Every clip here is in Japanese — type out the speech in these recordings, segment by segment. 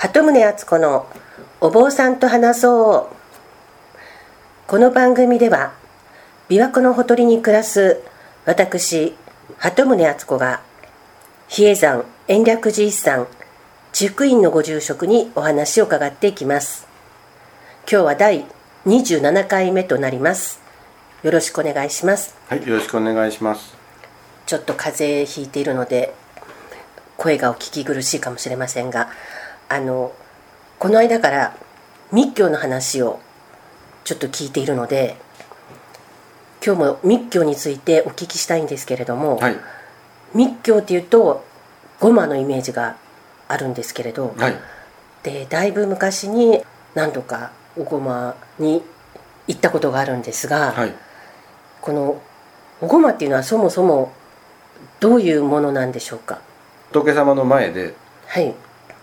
鳩宗敦子のお坊さんと話そう。この番組では琵琶湖のほとりに暮らす私鳩宗敦子が比叡山延暦寺一山地福院のご住職にお話を伺っていきます。今日は第27回目となります。よろしくお願いします。はい、よろしくお願いします。ちょっと風邪ひいているので声がお聞き苦しいかもしれませんがあのこの間から密教の話をちょっと聞いているので今日も密教についてお聞きしたいんですけれども、はい、密教っていうとゴマのイメージがあるんですけれど、はい、でだいぶ昔に何度かおごまに行ったことがあるんですが、はい、このおごまっていうのはそもそもどういうものなんでしょうか？仏様の前ではい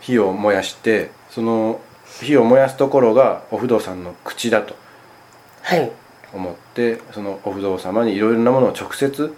火を燃やして、その火を燃やすところがお不動さんの口だとはい。思って、そのお不動様にいろいろなものを直接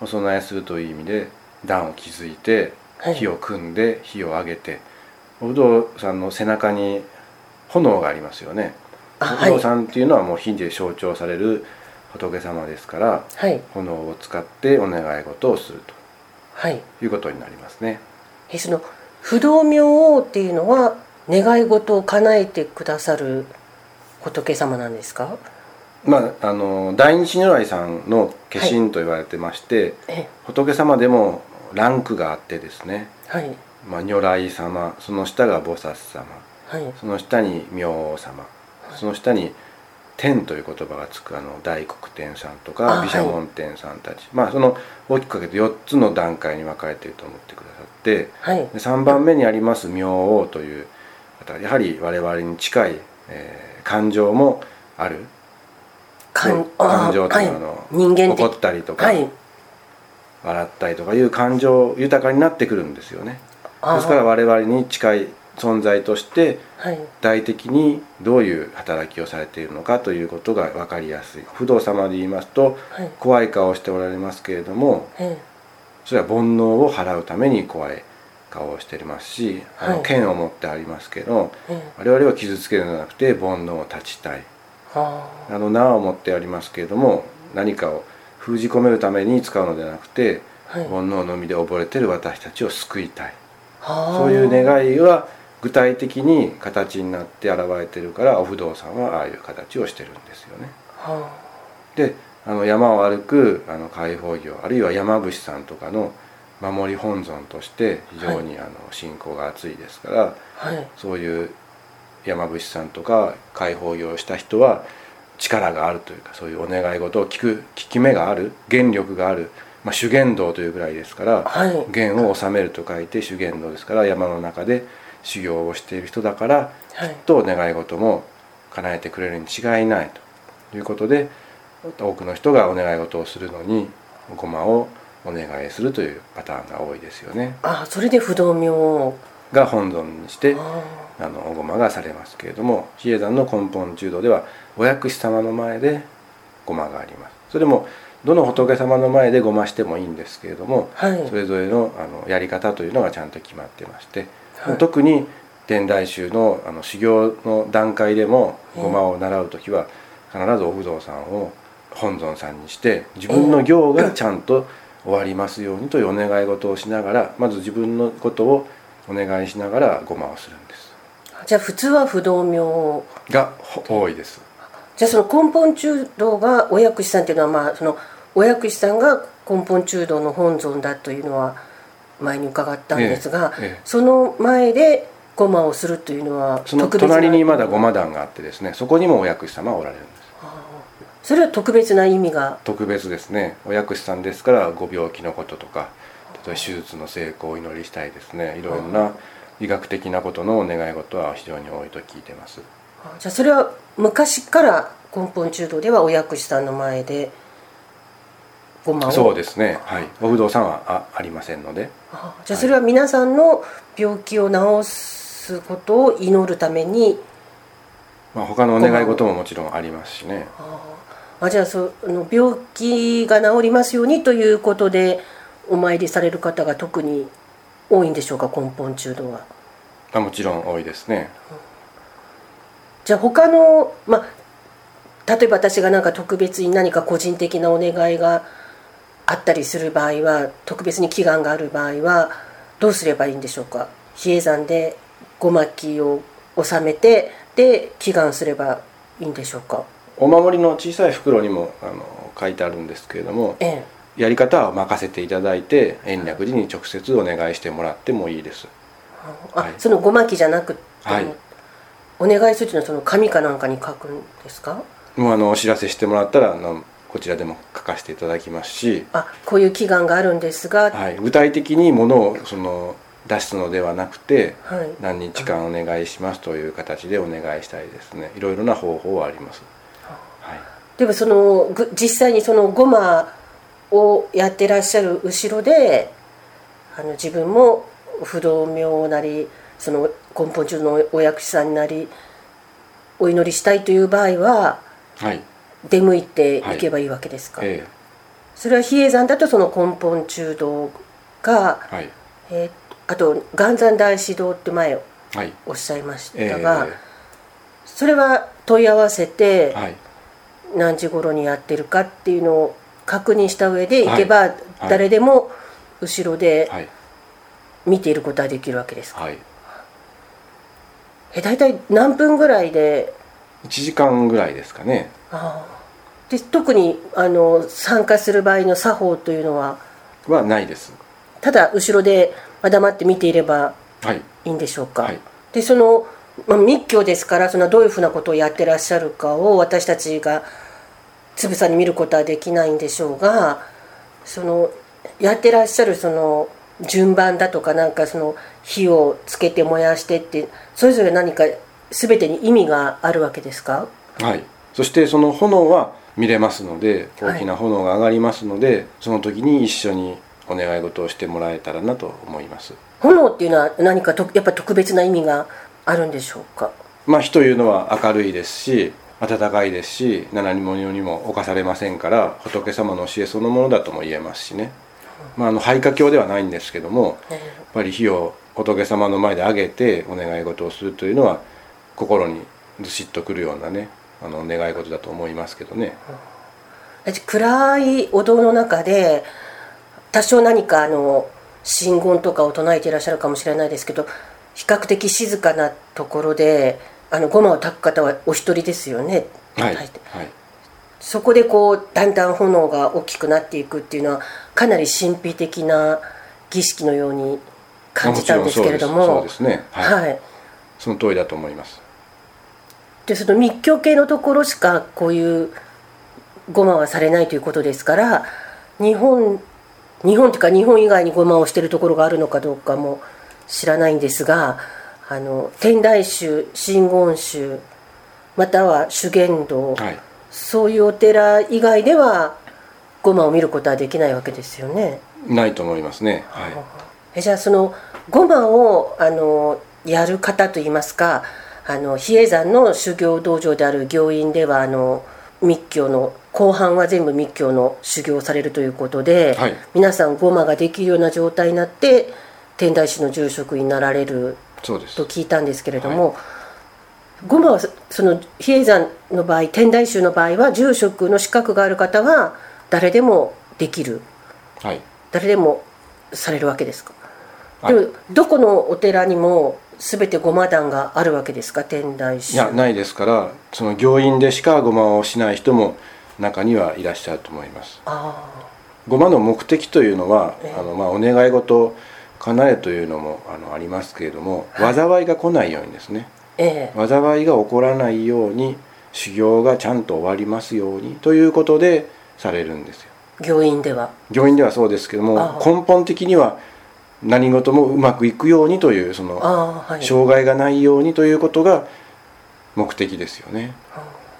お供えするという意味で段を築いてはい。火を組んで火を上げて、お不動さんの背中に炎がありますよね。お不動さんっていうのはもう火で象徴される仏様ですから、はい。炎を使ってお願い事をするはい。ということになりますね。えその不動明王っていうのは願い事を叶えてくださる仏様なんですか？まあ、あの大日如来さんの化身と言われてまして、え仏様でもランクがあってですね、はい。まあ、如来様その下が菩薩様。はい。その下に明王様。その下に天という言葉がつくあの大黒天さんとあか毘沙門天さんたち、まあその大きくかけて4つの段階に分かれていると思ってくださってはい。で3番目にあります明王という方やはり我々に近い、えー感情もある。感感情というのは、はい。怒ったりとか、はい。笑ったりとかいう感情豊かになってくるんですよね。ですから我々に近い存在としてはい。具体的にどういう働きをされているのかということが分かりやすい。不動様で言いますとはい。怖い顔をしておられますけれどもえそれは煩悩を払うために怖い顔をしておりますしあはい。の剣を持ってありますけどええ。我々は傷つけるのではなくて煩悩を断ちたい。ああ。の縄を持ってありますけれども何かを封じ込めるために使うのではなくて煩悩のみで溺れてる私たちを救いたい。はあ。そういう願いは具体的に形になって現れてるからお不動さんはああいう形をしてるんですよね。はであの山を歩くあの解放業あるいは山伏さんとかの守り本尊として非常にあの信仰が厚いですから、あはい。そういう山伏さんとか解放業をした人は力があるというかそういうお願い事を聞く聞き目がある原力がある、まあ、修験道というぐらいですから、はい。弦を収めると書いて修験道ですから山の中で修行をしている人だからはいと願い事も叶えてくれるに違いないということで多くの人がお願い事をするのにお駒をお願いするというパターンが多いですよね。あそれで不動明王が本尊にしてああのお駒がされますけれども比叡山の根本中道ではお薬師様の前でごまがあります。それもどの仏様の前でごましてもいいんですけれども、はい。それぞれのあのやり方というのがちゃんと決まってまして、はい。特に天台宗のあの修行の段階でもごまを習う時は必ずお不動さんを本尊さんにして自分の行がちゃんと終わりますようにというお願い事をしながらまず自分のことをお願いしながらごまをするんです。じゃあ普通は不動明王。がほ多いですじゃあその根本中道がお薬師さんっていうのはまあそのお薬師さんが根本中道の本尊だというのは前に伺ったんですが、ええええ。その前でごまをするというのはその特別な隣にまだごま壇があってですねそこにもお薬師様がおられるんです。それは特別な意味が？特別ですね。お薬師さんですからご病気のこととか例えば手術の成功をお祈りしたいですね。いろいろな医学的なことのお願い事は非常に多いと聞いてます。あじゃあそれは昔から根本中道ではお薬師さんの前でごまを？そうですね。はい。お不動さんはあありませんので。あじゃあそれは皆さんの病気を治すことを祈るために？まあ、他のお願い事ももちろんありますしね。あじゃあその病気が治りますようにということでお参りされる方が特に多いんでしょうか？根本中道は。あもちろん多いですねじゃあ他のまあ例えば私が何か特別に何か個人的なお願いがあったりする場合は特別に祈願がある場合はどうすればいいんでしょうか？比叡山でごまきを収めてで祈願すればいいんでしょうか？お守りの小さい袋にもあの書いてあるんですけれどもええ。やり方は任せていただいて延暦寺に直接お願いしてもらってもいいです。あ、はいそのごまきじゃなくても、はいお願いするというのはその紙かなんかに書くんですか？もうあのお知らせしてもらったらあのこちらでも書かせていただきますし、あこういう祈願があるんですが、はい。はい、具体的にものをその出すのではなくて何日間お願いしますという形でお願いしたいですね。いろいろな方法はあります、はい、でもそのぐ実際にそのごまをやってらっしゃる後ろであの自分も不動明なりその根本中のお薬師さんになりお祈りしたいという場合ははい。出向いていけばいいわけですか、えそれは比叡山だとその根本中道が、えはい。えーあと元山大師堂って前はい。おっしゃいましえたが、それは問い合わせてえはい。何時頃にやってるかっていうのを確認した上で行けばはい。誰でも後ろではい。見ていることはできるわけですか、はいえ大体何分ぐらいで？1時間ぐらいですかね。あーで特にあの参加する場合の作法というのは？はないです。ただ後ろでまあ黙って見ていればはい。いいんでしょうか、はい。でその、まあ、密教ですからそのどういうふうなことをやってらっしゃるかを私たちがつぶさに見ることはできないんでしょうがそのやってらっしゃるその順番だとかなんかその火をつけて燃やしてってそれぞれ何か全てに意味があるわけですか？はい。そしてその炎は見れますのではい大きな炎が上がりますので、その時に一緒にお願い事をしてもらえたらなと思います。炎っていうのは何かとやっぱ特別な意味があるんでしょうか？まあ火というのは明るいですし暖かいですし何者にも侵されませんから仏様の教えそのものだとも言えますしね、まあ、あの廃家教ではないんですけどもやっぱり火を仏様の前で上げてお願い事をするというのは心にずしっとくるようなねあの願い事だと思いますけどね。暗いお堂の中で多少何かあの真言とかを唱えていらっしゃるかもしれないですけど比較的静かなところであのごまを炊く方はお一人ですよね、はい、はい、そこでこうだんだん炎が大きくなっていくっていうのはかなり神秘的な儀式のように感じたんですけれども。そうですね。はい、はい、その通りだと思います。でその密教系のところしかこういうごまはされないということですから日本日本というか日本以外にごまをしているところがあるのかどうかも知らないんですがあの天台宗真言宗または修験道、はいそういうお寺以外ではごまを見ることはできないわけですよね。ないと思いますね。はい。えじゃあそのごまをあのやる方といいますかあの比叡山の修行道場である行院ではあの密教の後半は全部密教の修行をされるということで、はい。皆さんごまができるような状態になって天台宗の住職になられると聞いたんですけれども、ごまはそその比叡山の場合天台宗の場合は住職の資格がある方は誰でもできる。はい。誰でもされるわけですか、はい。でもどこのお寺にも全てごま壇があるわけですか？天台宗。いやないですからその行院でしかごまをしない人も中にはいらっしゃると思います。あごまの目的というのは、ええ。あのまあ、お願い事を叶えというのもあのありますけれども災いが来ないようにですね。あええ。災いが起こらないように修行がちゃんと終わりますようにということでされるんですよ。行院では。行院ではそうですけども根本的には何事もうまくいくようにというその障害がないようにということが目的ですよね。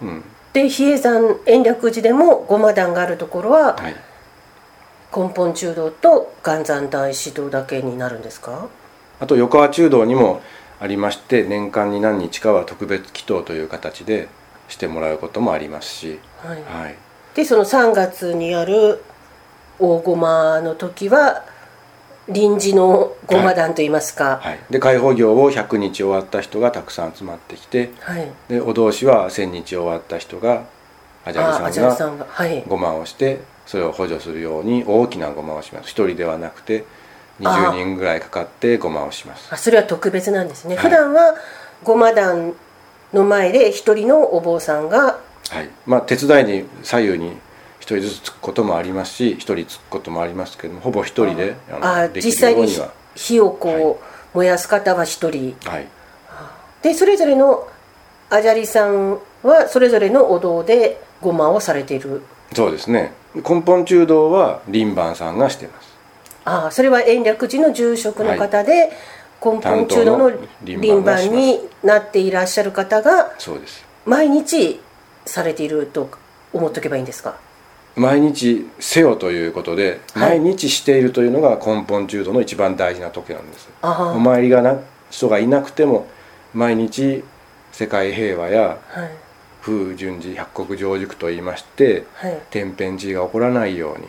うん。で比叡山延暦寺でもごま壇があるところははい、根本中道と元山大師堂だけになるんですか？あと横川中道にもありまして年間に何日かは特別祈祷という形でしてもらうこともありますし、はい、はい、でその3月にある大ごまの時は臨時のごま団といいますか、はい、で開放業を100日終わった人がたくさん集まってきてはい。でお通しは1000日終わった人がアジャリャリさんが。ごまをしてそれを補助するように大きなごまをします。一人ではなくてあ20人ぐらいかかってごまをします。あそれは特別なんですね、はい。普段はごま団の前で一人のお坊さんがはい。まあ手伝いに左右に一人ずつつくこともありますし一人つくこともありますけどもほぼ一人であ実際に火をこう燃やす方は一人。はい。でそれぞれのアジャリさんはそれぞれのお堂でごまをされている。そうですね。根本中道は輪番さんがしてますああそれは延暦寺の住職の方で、根本中道の輪輪番になっていらっしゃる方がそうです。毎日されていると思っとけばいいんですか？毎日せよということで、はい。毎日しているというのが根本中道の一番大事な時なんです。お参りがな人がいなくても毎日世界平和やはい。風順寺百国上塾といいましてはい。天変地異が起こらないようにはい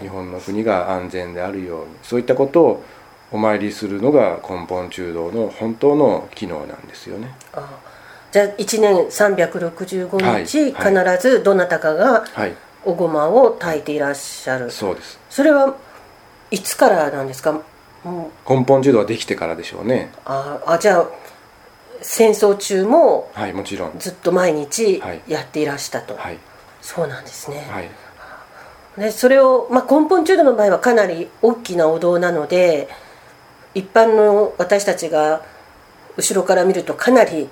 日本の国が安全であるようにそういったことをお参りするのが根本中道の本当の機能なんですよね。ああ。じゃあ1年365はい日、はい。必ずどなたかがはい。おごまを炊いていらっしゃる。そうです。それはいつからなんですか？根本中道はできてからでしょうね。ああじゃあ戦争中もはいもちろん。ずっと毎日はい。やっていらしたと、はい。そうなんですね、はいでそれを、まあ、根本中道の場合はかなり大きなお堂なので一般の私たちが後ろから見るとかなり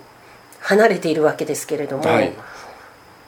離れているわけですけれども、はい。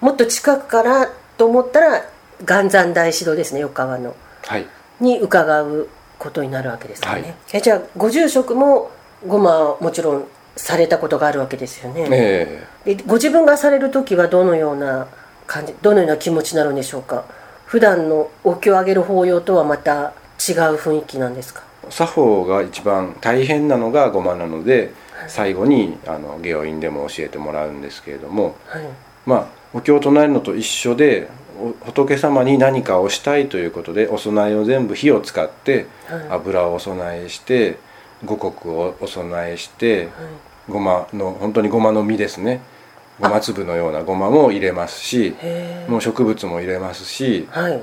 もっと近くからと思ったら元山大師堂ですね横川の。はい。に伺うことになるわけですよね、はい。えじゃあご住職もごまはもちろんされたことがあるわけですよね、ええ。でご自分がされる時はどのような感じどのような気持ちになるんでしょうか？普段のお経をあげる法要とはまた違う雰囲気なんですか？作法が一番大変なのがごまなので最後にあの下院でも教えてもらうんですけれどもはい。まあお経を唱えるのと一緒でお仏様に何かをしたいということでお供えを全部火を使ってはい。油をお供えして五穀をお供えしてはい。ごまの本当にごまの実ですねごま粒のようなごまも入れますしもう植物も入れますしはい。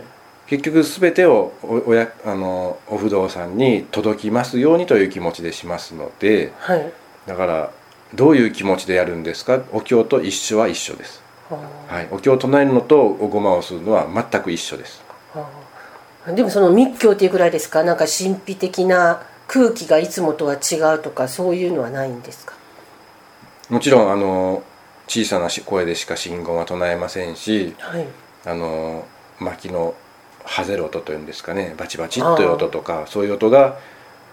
結局全てをおおやあのお不動産に届きますようにという気持ちでしますのではい。だからどういう気持ちでやるんですか？お経と一緒は一緒です、ははい、お経を唱えるのとおごまをするのは全く一緒です。でもその密教っていうくらいですか？なんか神秘的な空気がいつもとは違うとかそういうのはないんですか？もちろんあの小さなし声でしか信言は唱えませんしはい。あの薪のはぜる音というんですかねバチバチという音とかそういう音が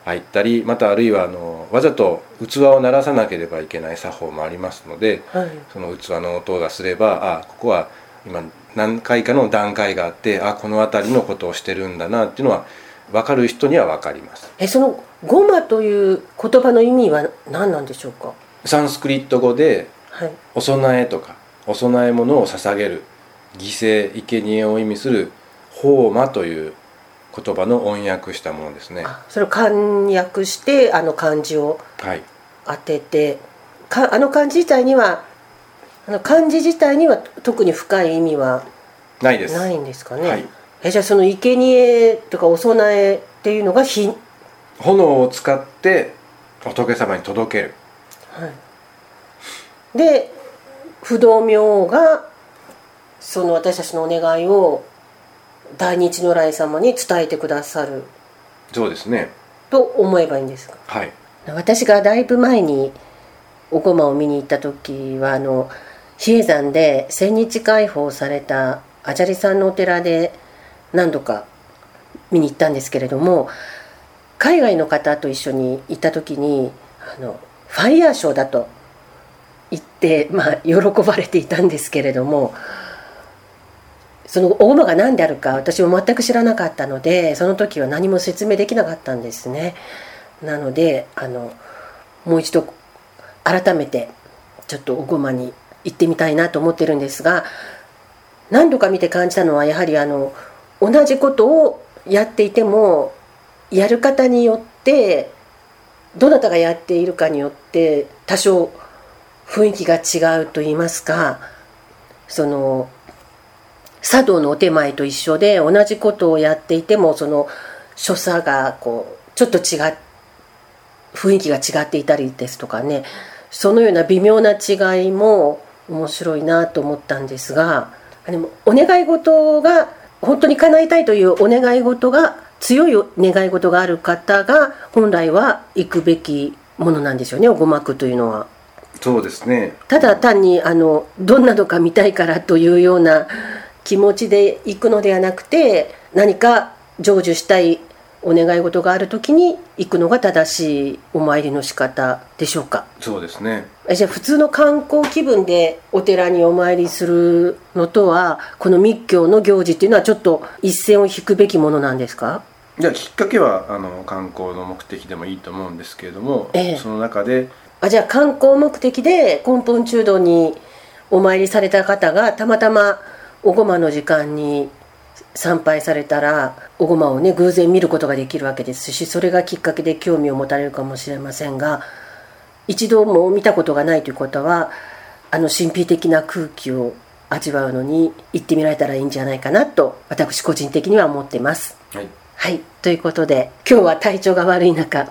入ったりまたあるいはあのわざと器を鳴らさなければいけない作法もありますのではい。その器の音がすればあここは今何回かの段階があってあこの辺りのことをしてるんだなっていうのは分かる人には分かります。えその「ゴマ」という言葉の意味は何なんでしょうか？サンスクリット語ではい。お供えとかお供え物を捧げる犠牲生贄を意味する「法魔」という言葉の音訳したものですね。あそれを簡訳してあの漢字をはい。当ててかあの漢字自体にはあの漢字自体には特に深い意味はないです。ないんですかね、はい。えじゃあその生贄とかお供えっていうのが火、はい、炎を使って仏様に届けるで不動明王がその私たちのお願いを大日如来様に伝えてくださる。そうですね。と思えばいいんですか？はい。私がだいぶ前にお駒を見に行った時はあの比叡山で千日開放されたアジャリさんのお寺で何度か見に行ったんですけれども海外の方と一緒に行った時にあのファイヤーショーだと言って、まあ、喜ばれていたんですけれどもその大馬が何であるか私も全く知らなかったのでその時は何も説明できなかったんですね。なのであのもう一度改めてちょっとおごまに行ってみたいなと思ってるんですが何度か見て感じたのはやはりあの同じことをやっていてもやる方によってどなたがやっているかによって多少雰囲気が違うと言いますかその茶道のお手前と一緒で同じことをやっていてもその所作がこうちょっと違っ雰囲気が違っていたりですとかねそのような微妙な違いも面白いなと思ったんですがでもお願い事が本当に叶えたいというお願い事が強い願い事がある方が本来は行くべきものなんですよねおごまくというのは。そうですね。ただ単にあのどんなのか見たいからというような気持ちで行くのではなくて何か成就したいお願い事がある時に行くのが正しいお参りの仕方でしょうか？そうですね。じゃあ普通の観光気分でお寺にお参りするのとはこの密教の行事っていうのはちょっと一線を引くべきものなんですか？いやきっかけはあの観光の目的でもいいと思うんですけれども、ええ。その中であじゃあ観光目的で根本中道にお参りされた方がたまたまおごまの時間に参拝されたらおごまをね偶然見ることができるわけですしそれがきっかけで興味を持たれるかもしれませんが一度も見たことがないということはあの神秘的な空気を味わうのに行ってみられたらいいんじゃないかなと私個人的には思ってます。はい、はいということで今日は体調が悪い中